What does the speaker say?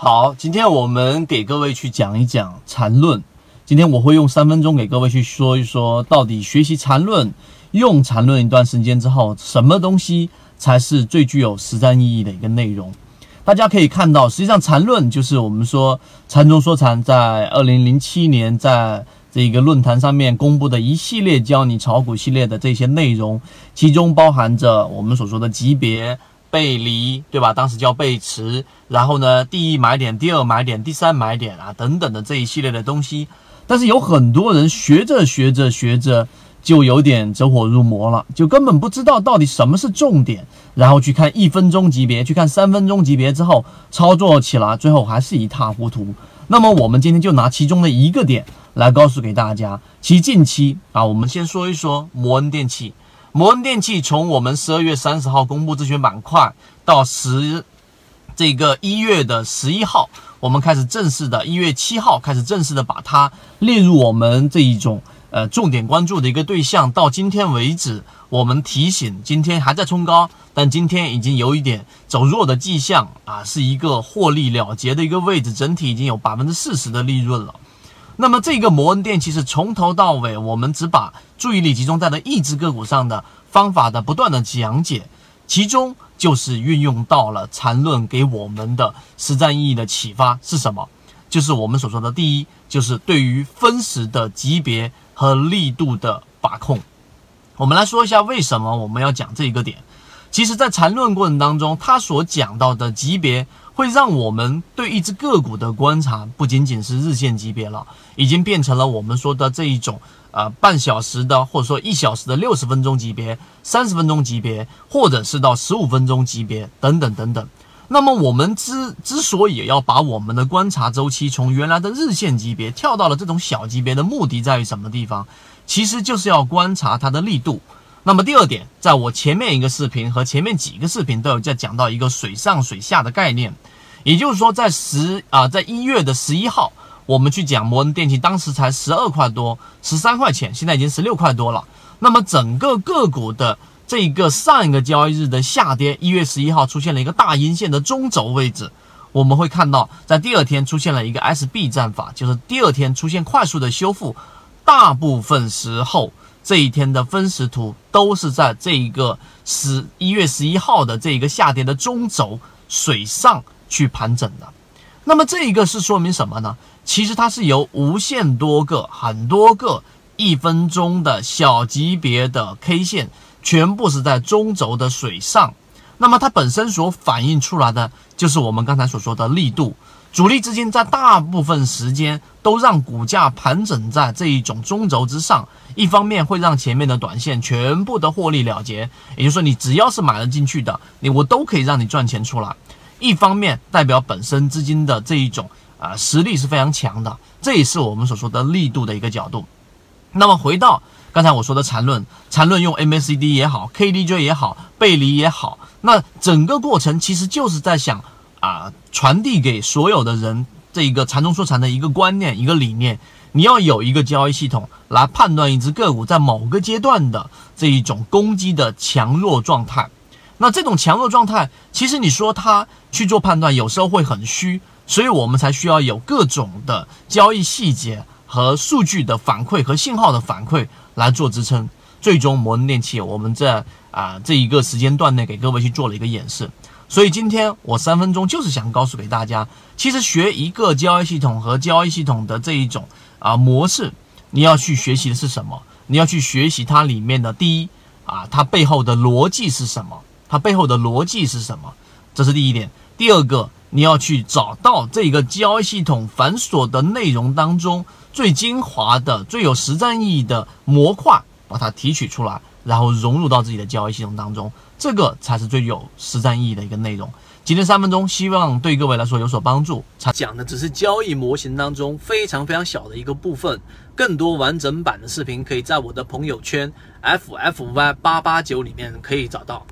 好，今天我们给各位去讲一讲缠论。今天我会用三分钟给各位去说一说，到底学习缠论、用缠论一段时间之后，什么东西才是最具有实战意义的一个内容？大家可以看到，实际上缠论就是我们说禅中说禅，在二零零七年在这个论坛上面公布的一系列教你炒股系列的这些内容，其中包含着我们所说的级别。背离，对吧？当时叫背驰，然后呢，第一买点，第二买点，第三买点啊，等等的这一系列的东西。但是有很多人学着学着学着，就有点走火入魔了，就根本不知道到底什么是重点，然后去看一分钟级别，去看三分钟级别之后，操作起来最后还是一塌糊涂。那么我们今天就拿其中的一个点来告诉给大家，其近期啊，我们先说一说摩恩电器。摩恩电器从我们十二月三十号公布自选板块到十这个一月的十一号，我们开始正式的，一月七号开始正式的把它列入我们这一种呃重点关注的一个对象。到今天为止，我们提醒今天还在冲高，但今天已经有一点走弱的迹象啊，是一个获利了结的一个位置，整体已经有百分之四十的利润了。那么这个摩恩电器是从头到尾，我们只把注意力集中在了一只个股上的方法的不断的讲解，其中就是运用到了缠论给我们的实战意义的启发是什么？就是我们所说的第一，就是对于分时的级别和力度的把控。我们来说一下为什么我们要讲这一个点。其实，在缠论过程当中，他所讲到的级别。会让我们对一只个股的观察不仅仅是日线级别了，已经变成了我们说的这一种呃半小时的或者说一小时的六十分钟级别、三十分钟级别，或者是到十五分钟级别等等等等。那么我们之之所以要把我们的观察周期从原来的日线级别跳到了这种小级别的目的在于什么地方？其实就是要观察它的力度。那么第二点，在我前面一个视频和前面几个视频都有在讲到一个水上水下的概念，也就是说，在十啊，在一月的十一号，我们去讲摩恩电器，当时才十二块多，十三块钱，现在已经十六块多了。那么整个个股的这个上一个交易日的下跌，一月十一号出现了一个大阴线的中轴位置，我们会看到在第二天出现了一个 SB 战法，就是第二天出现快速的修复，大部分时候。这一天的分时图都是在这一个十一月十一号的这一个下跌的中轴水上去盘整的。那么这一个是说明什么呢？其实它是由无限多个、很多个一分钟的小级别的 K 线，全部是在中轴的水上。那么它本身所反映出来的就是我们刚才所说的力度。主力资金在大部分时间都让股价盘整在这一种中轴之上，一方面会让前面的短线全部的获利了结，也就是说你只要是买了进去的，你我都可以让你赚钱出来。一方面代表本身资金的这一种啊实力是非常强的，这也是我们所说的力度的一个角度。那么回到刚才我说的缠论，缠论用 MACD 也好，KDJ 也好，背离也好，那整个过程其实就是在想。啊，传递给所有的人这一个缠中说禅的一个观念、一个理念，你要有一个交易系统来判断一只个股在某个阶段的这一种攻击的强弱状态。那这种强弱状态，其实你说它去做判断，有时候会很虚，所以我们才需要有各种的交易细节和数据的反馈和信号的反馈来做支撑。最终摩能电器，我们在啊这一个时间段内给各位去做了一个演示。所以今天我三分钟就是想告诉给大家，其实学一个交易系统和交易系统的这一种啊模式，你要去学习的是什么？你要去学习它里面的第一啊，它背后的逻辑是什么？它背后的逻辑是什么？这是第一点。第二个，你要去找到这个交易系统繁琐的内容当中最精华的、最有实战意义的模块，把它提取出来。然后融入到自己的交易系统当中，这个才是最有实战意义的一个内容。今天三分钟，希望对各位来说有所帮助。讲的只是交易模型当中非常非常小的一个部分，更多完整版的视频可以在我的朋友圈 ffy 八八九里面可以找到。